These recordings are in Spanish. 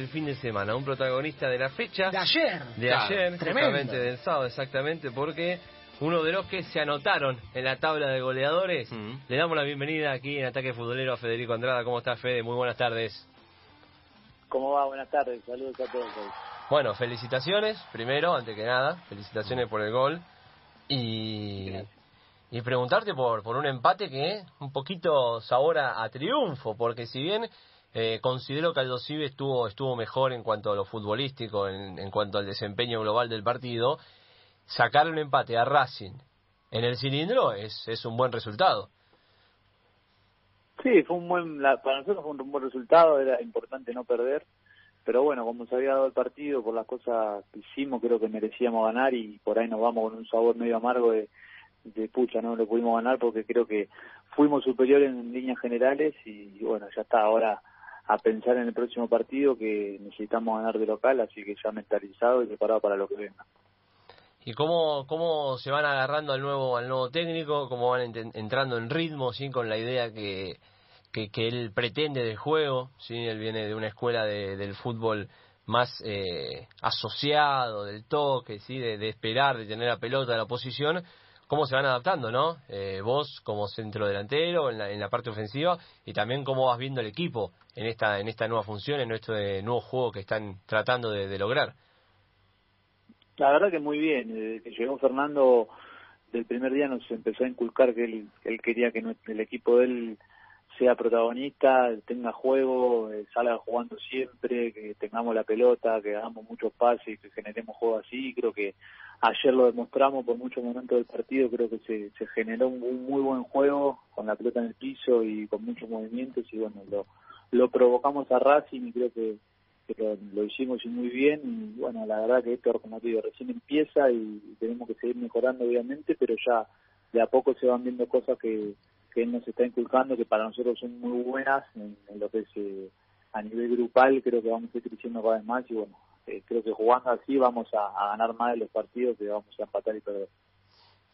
del fin de semana, un protagonista de la fecha. De ayer. De ayer, justamente del sábado, exactamente, porque uno de los que se anotaron en la tabla de goleadores. Le damos la bienvenida aquí en Ataque Futbolero a Federico Andrada. ¿Cómo está, Fede? Muy buenas tardes. ¿Cómo va? Buenas tardes. Saludos a todos. Bueno, felicitaciones, primero, antes que nada. Felicitaciones por el gol. Y, y preguntarte por, por un empate que un poquito sabor a, triunfo, porque si bien eh, considero que Aldo estuvo, estuvo mejor en cuanto a lo futbolístico, en, en cuanto al desempeño global del partido, sacar un empate a Racing en el cilindro es, es un buen resultado. Sí, fue un buen, para nosotros fue un buen resultado, era importante no perder, pero bueno, como se había dado el partido, por las cosas que hicimos, creo que merecíamos ganar y por ahí nos vamos con un sabor medio amargo de, de pucha, no lo pudimos ganar porque creo que fuimos superiores en líneas generales y bueno, ya está, ahora a pensar en el próximo partido que necesitamos ganar de local, así que ya mentalizado y preparado para lo que venga y cómo, cómo se van agarrando al nuevo, al nuevo técnico, cómo van entrando en ritmo, ¿sí? con la idea que, que, él pretende del juego, ¿sí? él viene de una escuela de, del fútbol más eh, asociado, del toque, ¿sí? De, esperar, de tener la pelota, de la posición, cómo se van adaptando, ¿no? Eh, vos como centro delantero en la, en la parte ofensiva y también cómo vas viendo el equipo en esta, en esta nueva función, en este nuevo juego que están tratando de lograr. La verdad que muy bien. Desde que llegó Fernando, del primer día nos empezó a inculcar que él quería que el equipo de él sea protagonista, tenga juego, eh, salga jugando siempre, que tengamos la pelota, que hagamos muchos pases, que generemos juego así. Creo que ayer lo demostramos por muchos momentos del partido, creo que se, generó un, muy buen juego con la pelota en el piso y con muchos movimientos y bueno, lo, lo provocamos a Racing y creo que pero lo hicimos muy bien y bueno, la verdad que esto, como recién empieza y tenemos que seguir mejorando obviamente, pero ya de a poco se van viendo cosas que, que él nos está inculcando que para nosotros son muy buenas en, lo que es eh, a nivel grupal, creo que vamos a ir creciendo cada vez más y bueno, eh, creo que jugando así vamos a, ganar más de los partidos que vamos a empatar y perder.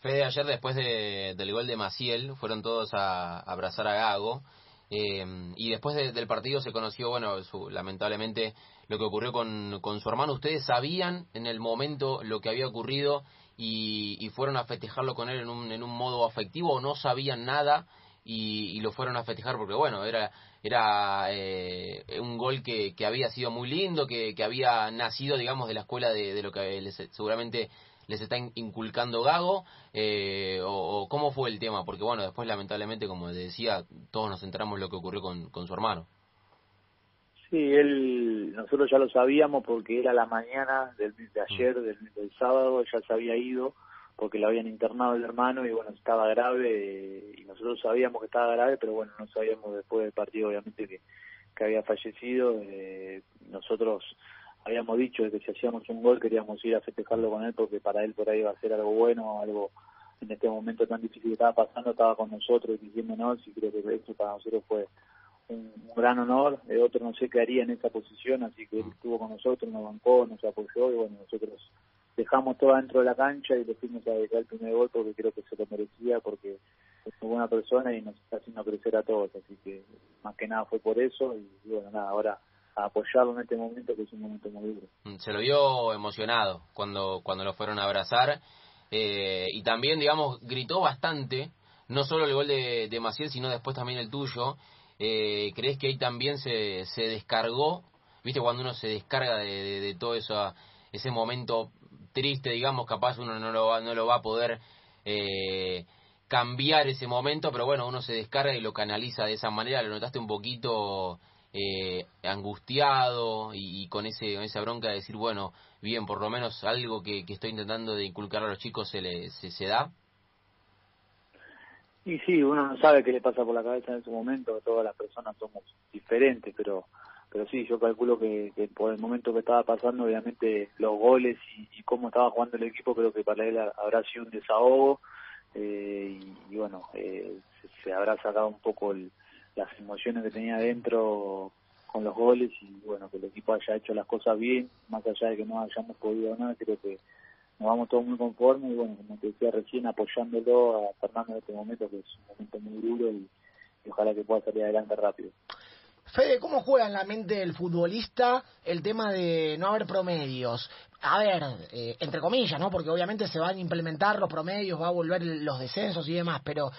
Fede, ayer después de, del gol de Maciel fueron todos a abrazar a Gago. Eh, y después del partido se conoció, bueno, lamentablemente lo que ocurrió con, con, su hermano. ¿Ustedes sabían en el momento lo que había ocurrido y, fueron a festejarlo con él en un, en un modo afectivo o no sabían nada y, lo fueron a festejar porque, bueno, era, era eh, un gol que, que había sido muy lindo, que, que había nacido, digamos, de la escuela de, lo que seguramente les está inculcando Gago eh, o, cómo fue el tema porque bueno después lamentablemente como decía todos nos enteramos lo que ocurrió con, con su hermano sí él nosotros ya lo sabíamos porque era la mañana del de ayer del, del sábado ya se había ido porque lo habían internado el hermano y bueno estaba grave y nosotros sabíamos que estaba grave pero bueno no sabíamos después del partido obviamente que, que había fallecido eh, nosotros habíamos dicho que si hacíamos un gol queríamos ir a festejarlo con él porque para él por ahí iba a ser algo bueno, algo en este momento tan difícil que estaba pasando, estaba con nosotros diciéndonos y creo que eso para nosotros fue un, gran honor. El otro no sé qué haría en esa posición, así que él estuvo con nosotros, nos bancó, nos apoyó y bueno, nosotros dejamos todo dentro de la cancha y le fuimos a dedicar el primer gol porque creo que se lo merecía porque es una buena persona y nos está haciendo crecer a todos, así que más que nada fue por eso y bueno, nada, ahora a apoyarlo en este momento que es un momento muy duro. Mm, se lo vio emocionado cuando, cuando lo fueron a abrazar eh, y también, digamos, gritó bastante, no solo el gol de, de Maciel, sino después también el tuyo. Eh, ¿Crees que ahí también se, se descargó? ¿Viste cuando uno se descarga de, de, todo eso, ese momento triste, digamos, capaz uno no lo va, no lo va a poder eh, cambiar ese momento, pero bueno, uno se descarga y lo canaliza de esa manera. ¿Lo notaste un poquito eh, angustiado y, con ese con esa bronca de decir, bueno, bien, por lo menos algo que, que estoy intentando de inculcar a los chicos se, le, se, da? Y sí, uno no sabe qué le pasa por la cabeza en ese momento, todas las personas somos diferentes, pero pero sí, yo calculo que, por el momento que estaba pasando, obviamente los goles y, cómo estaba jugando el equipo, creo que para él habrá sido un desahogo eh, y, bueno, eh, se, habrá sacado un poco el, las emociones que tenía dentro con los goles y bueno, que el equipo haya hecho las cosas bien, más allá de que no hayamos podido nada, creo que nos vamos todos muy conformes y bueno, como te decía recién, apoyándolo a Fernando en este momento, que es un momento muy duro y, ojalá que pueda salir adelante rápido. Fede, ¿cómo juega en la mente del futbolista el tema de no haber promedios? A ver, eh, entre comillas, ¿no? Porque obviamente se van a implementar los promedios, va a volver los descensos y demás, pero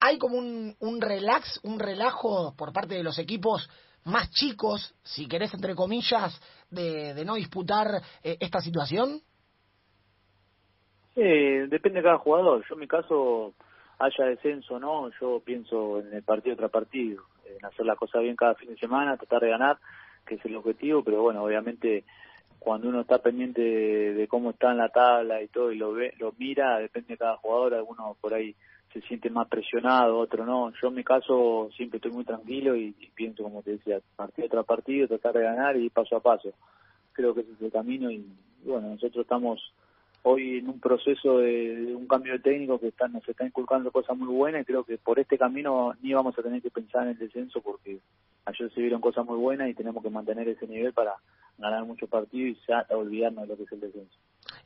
hay como un, un relax, un relajo por parte de los equipos más chicos, si querés, entre comillas, de, de no disputar eh, esta situación? Sí, depende de cada jugador. Yo en mi caso, haya descenso no, yo pienso en el partido tras partido en hacer la cosa bien cada fin de semana, tratar de ganar, que es el objetivo, pero bueno, obviamente cuando uno está pendiente de, cómo está en la tabla y todo y lo ve, lo mira, depende de cada jugador, algunos por ahí se siente más presionado, otro no. Yo en mi caso siempre estoy muy tranquilo y, pienso, como te decía, partido tras partido, tratar de ganar y paso a paso. Creo que ese es el camino y bueno, nosotros estamos hoy en un proceso de, un cambio de técnico que están, nos está inculcando cosas muy buenas y creo que por este camino ni vamos a tener que pensar en el descenso porque ayer se vieron cosas muy buenas y tenemos que mantener ese nivel para ganar muchos partidos y ya olvidarnos de lo que es el descenso.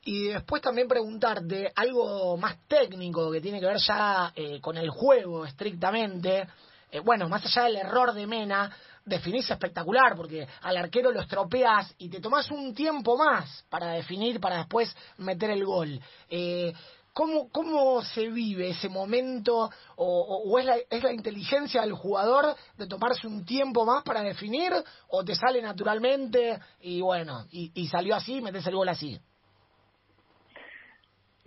Y después también preguntarte algo más técnico que tiene que ver ya eh, con el juego estrictamente. Eh, bueno, más allá del error de Mena, definís espectacular, porque al arquero lo estropeas y te tomás un tiempo más para definir, para después meter el gol. Eh, ¿Cómo, ¿Cómo se vive ese momento? ¿O, es, la, es la inteligencia del jugador de tomarse un tiempo más para definir? ¿O te sale naturalmente y bueno, y, y salió así, metes el gol así?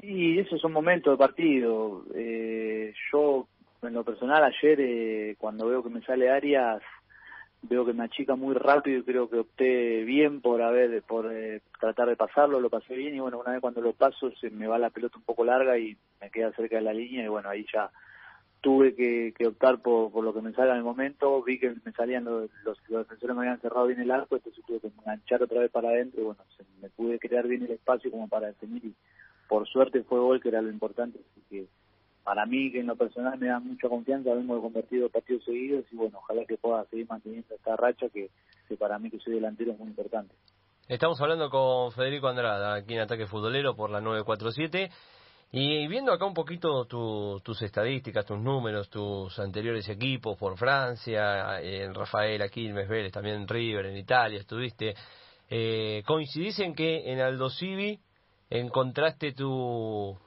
Y esos son momentos de partido. Eh, yo, en lo personal, ayer, eh, cuando veo que me sale Arias, veo que me achica muy rápido y creo que opté bien por haber por eh, tratar de pasarlo, lo pasé bien y bueno, una vez cuando lo paso se me va la pelota un poco larga y me queda cerca de la línea y bueno, ahí ya tuve que, que optar por, por lo que me salga en el momento, vi que me salían los, los, defensores me habían cerrado bien el arco, entonces tuve que enganchar otra vez para adentro y bueno, me pude crear bien el espacio como para definir y por suerte fue gol que era lo importante, así que para mí, que en lo personal me da mucha confianza, de convertido partidos seguidos y bueno, ojalá que pueda seguir manteniendo esta racha que, para mí que soy delantero es muy importante. Estamos hablando con Federico Andrada, aquí en Ataque Futbolero por la 947. Y viendo acá un poquito tus estadísticas, tus números, tus anteriores equipos por Francia, en Rafael, Quilmes, Vélez, también en River, en Italia estuviste, eh, coincidís en que en Aldo Civi encontraste tu,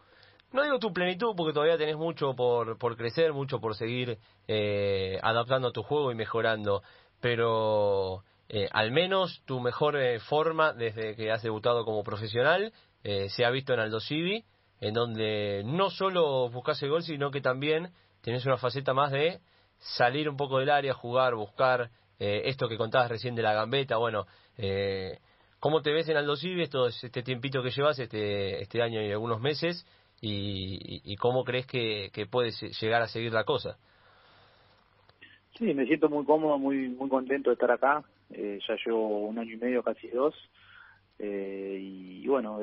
no digo tu plenitud porque todavía tenés mucho por, por crecer, mucho por seguir eh, adaptando tu juego y mejorando, pero eh, al menos tu mejor eh, forma desde que has debutado como profesional eh, se ha visto en Aldo Civi, en donde no solo buscas el gol, sino que también tenés una faceta más de salir un poco del área, jugar, buscar esto que contabas recién de la gambeta, bueno, ¿cómo te ves en Aldo Civi este tiempito que llevas, este, este año y algunos meses? Y, cómo crees que, que puede llegar a seguir la cosa. Sí, me siento muy cómodo, muy muy contento de estar acá. Eh, ya llevo un año y medio, casi dos. Eh, y, bueno,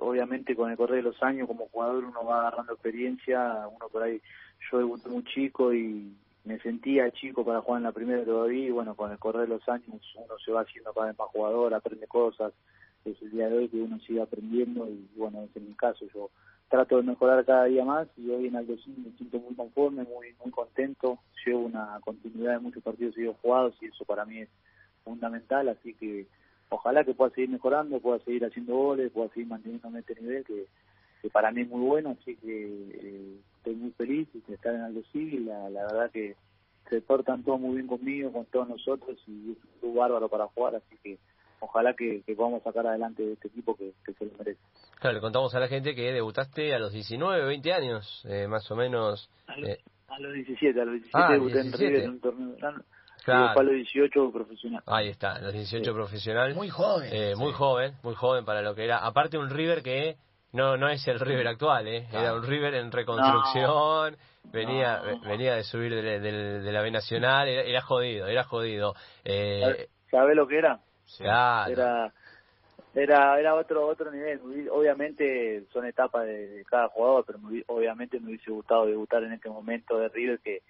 obviamente con el correr de los años como jugador uno va agarrando experiencia. Uno por ahí, yo debuté muy chico y me sentía chico para jugar en la primera todavía. Y bueno, con el correr de los años uno se va haciendo cada vez más jugador, aprende cosas. Es el día de hoy que uno sigue aprendiendo y bueno, es en mi caso. Yo trato de mejorar cada día más y hoy en Aldo me siento muy conforme, muy muy contento. Llevo una continuidad de muchos partidos seguidos jugados y eso para mí es fundamental, así que ojalá que pueda seguir mejorando, pueda seguir haciendo goles, pueda seguir manteniéndome este nivel que, que para mí es muy bueno, así que eh, estoy muy feliz de estar en Aldo y la, la verdad que se portan todos muy bien conmigo, con todos nosotros y es un bárbaro para jugar, así que ojalá que, que podamos sacar adelante este equipo que, que se lo merece. Claro, le contamos a la gente que debutaste a los 19, 20 años, eh, más o menos. A, eh. los 17, a los 17 ah, debuté en River en un torneo grande. Claro. a los 18 profesional. Ahí está, a los 18 profesional. Muy joven. Eh, muy joven, muy joven para lo que era. Aparte un River que no no es el River actual, ¿eh? Era un River en reconstrucción. venía venía de subir de, de, la B Nacional. Era, jodido, era jodido. Eh, ¿Sabe lo que era? Claro. Era era era otro otro nivel obviamente son etapas de, cada jugador pero obviamente me hubiese gustado debutar en este momento de River que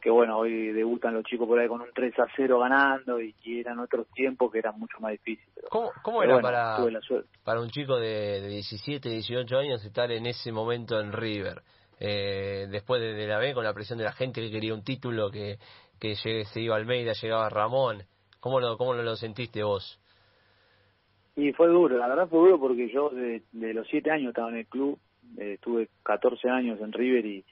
que bueno hoy debutan los chicos por ahí con un 3 a 0 ganando y, eran otros tiempos que eran mucho más difíciles ¿Cómo, cómo era para para un chico de, de 17 18 años estar en ese momento en River eh, después de, la B con la presión de la gente que quería un título que que llegue, se iba Almeida, llegaba Ramón. ¿Cómo lo, cómo lo sentiste vos? Y fue duro, la verdad fue duro porque yo de, de los siete años estaba en el club, eh, estuve 14 años en River y,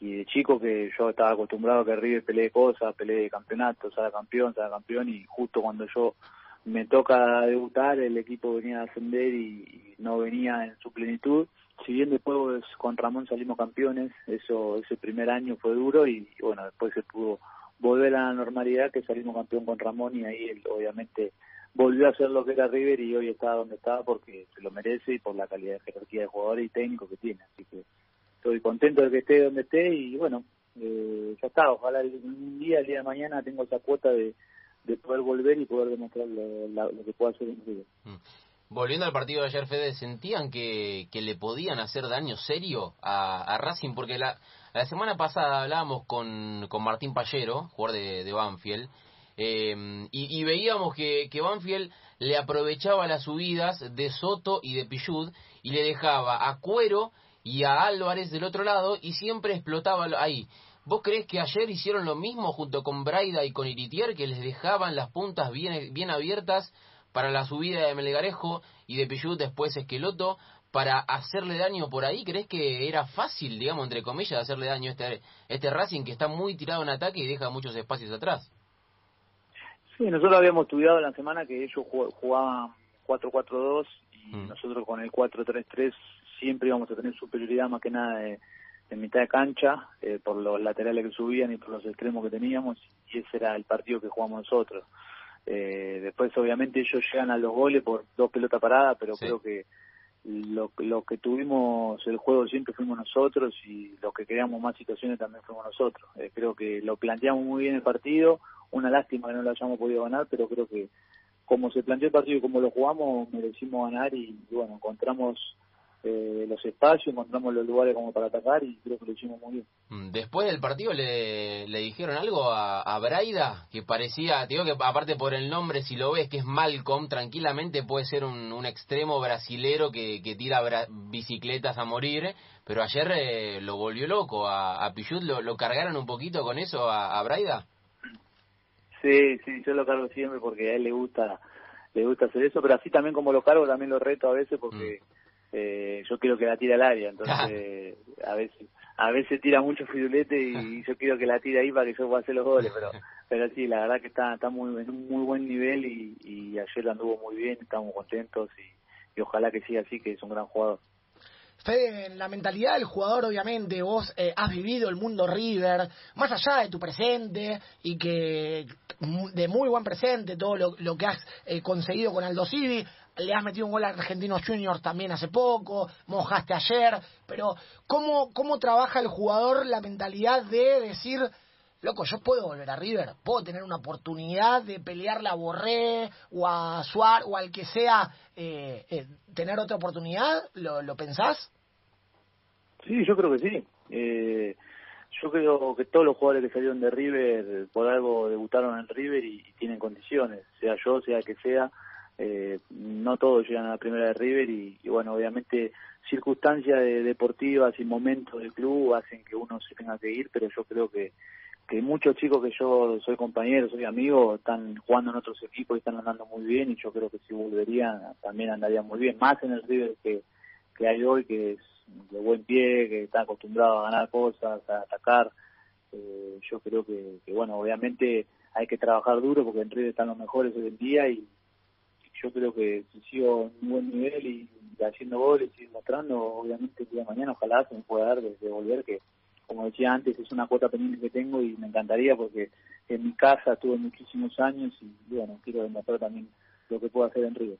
y de chico que yo estaba acostumbrado a que River pelee cosas, pelee campeonatos, sea campeón, sea campeón y justo cuando yo me toca debutar el equipo venía a ascender y, no venía en su plenitud. Si bien después con Ramón salimos campeones, eso ese primer año fue duro y, bueno, después se pudo volver a la normalidad que salimos campeón con Ramón y ahí él obviamente volvió a ser lo que era River y hoy está donde está porque se lo merece y por la calidad de jerarquía de jugador y técnico que tiene. Así que estoy contento de que esté donde esté y bueno, eh, ya está, ojalá un día, el día de mañana tengo esa cuota de, de poder volver y poder demostrar lo, que puedo hacer en River. Mm. Volviendo al partido de ayer, Fede, ¿sentían que, que le podían hacer daño serio a, a Racing? Porque la, la semana pasada hablábamos con, con Martín Pallero, jugador de, Banfield, eh, y, y, veíamos que, que Banfield le aprovechaba las subidas de Soto y de Pichud y le dejaba a Cuero y a Álvarez del otro lado y siempre explotaba ahí. ¿Vos crees que ayer hicieron lo mismo junto con Braida y con Iritier, que les dejaban las puntas bien, bien abiertas para la subida de Melgarejo y de Pichut después Esqueloto para hacerle daño por ahí? ¿Crees que era fácil, digamos, entre comillas, hacerle daño a este, este Racing que está muy tirado en ataque y deja muchos espacios atrás? Sí, nosotros habíamos estudiado la semana que ellos jugaban 4-4-2 y mm. nosotros con el 4-3-3 siempre íbamos a tener superioridad más que nada de, mitad de cancha eh, por los laterales que subían y por los extremos que teníamos y ese era el partido que jugamos nosotros. Eh, después obviamente ellos llegan a los goles por dos pelotas paradas, pero creo que lo, lo que tuvimos el juego siempre fuimos nosotros y los que creamos más situaciones también fuimos nosotros. Eh, creo que lo planteamos muy bien el partido, una lástima que no lo hayamos podido ganar, pero creo que como se planteó el partido y como lo jugamos, merecimos ganar y bueno, encontramos eh, los espacios, encontramos los lugares como para atacar y creo que lo hicimos muy bien. Mm, después del partido le, le dijeron algo a, a, Braida que parecía, digo que aparte por el nombre, si lo ves que es Malcolm, tranquilamente puede ser un, un extremo brasilero que, que tira bicicletas a morir, pero ayer eh, lo volvió loco a, a Pichut, ¿lo, ¿lo cargaron un poquito con eso a, a Braida? Sí, sí, yo lo cargo siempre porque a él le gusta le gusta hacer eso, pero así también como lo cargo también lo reto a veces porque... Mm eh, yo quiero que la tire al área, entonces a veces a veces tira mucho firulete y yo quiero que la tire ahí para que yo pueda hacer los goles, pero pero sí, la verdad que está está muy en un muy buen nivel y, y ayer anduvo muy bien, estamos contentos y, y ojalá que siga así, que es un gran jugador. Fede, en la mentalidad del jugador, obviamente, vos eh, has vivido el mundo River, más allá de tu presente y que de muy buen presente, todo lo, lo que has eh, conseguido con Aldo Civi, le has metido un gol a Argentinos Juniors también hace poco, mojaste ayer, pero ¿cómo, ¿cómo trabaja el jugador la mentalidad de decir, loco, yo puedo volver a River, puedo tener una oportunidad de pelear a Borré o a Suar o al que sea, eh, eh, tener otra oportunidad? ¿Lo, ¿Lo pensás? Sí, yo creo que sí. Eh, yo creo que todos los jugadores que salieron de River por algo debutaron en River y, y tienen condiciones, sea yo, sea que sea eh, no todos llegan a la primera de River y, bueno, obviamente circunstancias deportivas y momentos del club hacen que uno se tenga que ir, pero yo creo que, que muchos chicos que yo soy compañero, soy amigo, están jugando en otros equipos y están andando muy bien y yo creo que si volverían también andarían muy bien, más en el River que, que hay hoy, que es de buen pie, que está acostumbrado a ganar cosas, a atacar. Eh, yo creo que, que, bueno, obviamente hay que trabajar duro porque en River están los mejores hoy en día y, yo creo que si sigo en un buen nivel y, haciendo goles y mostrando, obviamente el día de mañana ojalá se me pueda dar desde volver, que como decía antes es una cuota pendiente que tengo y me encantaría porque en mi casa estuve muchísimos años y bueno, quiero demostrar también lo que puedo hacer en Río.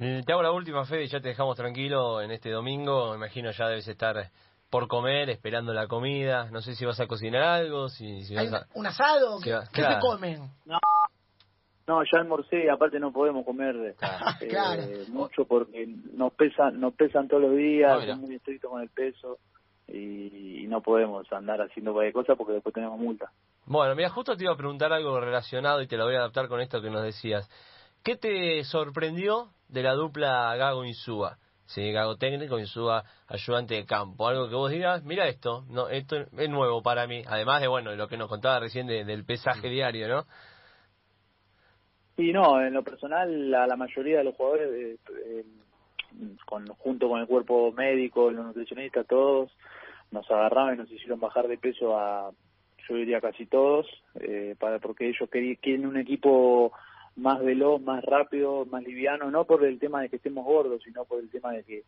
Eh, te hago la última, Fede, y ya te dejamos tranquilo en este domingo. Me imagino ya debes estar por comer, esperando la comida. No sé si vas a cocinar algo, si, si vas a... ¿Un asado? ¿Qué, ¿qué te comen? No, no, ya almorcé, aparte no podemos comer eh, mucho porque nos pesan, nos pesan todos los días, es muy estricto con el peso y, no podemos andar haciendo cualquier cosa porque después tenemos multa. Bueno, mira, justo te iba a preguntar algo relacionado y te lo voy a adaptar con esto que nos decías. ¿Qué te sorprendió de la dupla Gago Insúa? Sí, Gago técnico, Insúa ayudante de campo. Algo que vos digas, mira esto, no esto es nuevo para mí. Además de, bueno, lo que nos contaba recién del pesaje diario, ¿no? Sí, no, en lo personal, la, la mayoría de los jugadores, eh, con, junto con el cuerpo médico, los nutricionistas, todos, nos agarraron y nos hicieron bajar de peso a, yo diría casi todos, eh, para porque ellos quieren un equipo más veloz, más rápido, más liviano, no por el tema de que estemos gordos, sino por el tema de que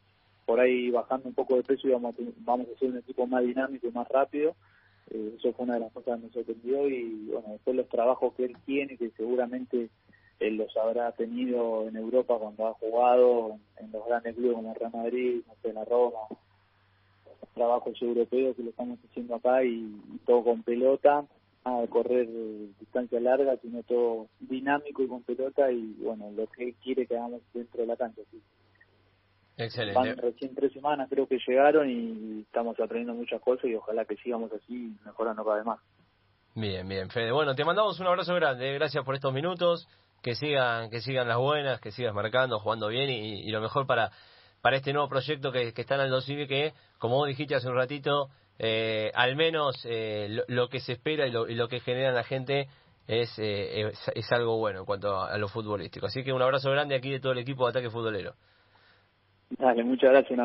por ahí bajando un poco de peso íbamos a, vamos a ser un equipo más dinámico y más rápido. Eh, eso fue una de las cosas que nos sorprendió y bueno, después los trabajos que él tiene, que seguramente él los habrá tenido en Europa cuando ha jugado en, los grandes clubes como el Real Madrid, no sé, la Roma, trabajos europeos que lo estamos haciendo acá y todo con pelota a correr distancia larga, sino todo dinámico y con pelota y bueno, lo que quiere que hagamos dentro de la cancha. ¿sí? Excelente. Van recién tres semanas creo que llegaron y estamos aprendiendo muchas cosas y ojalá que sigamos así mejorando cada vez más. Bien, bien, Fede. Bueno, te mandamos un abrazo grande. Gracias por estos minutos. Que sigan, que sigan las buenas, que sigas marcando, jugando bien y, lo mejor para para este nuevo proyecto que, que está en Aldo que, como vos dijiste hace un ratito, eh, al menos eh, lo, que se espera y lo, y lo que genera la gente es, eh, es, algo bueno en cuanto a, lo futbolístico. Así que un abrazo grande aquí de todo el equipo de Ataque Futbolero. Dale, muchas gracias, un abrazo.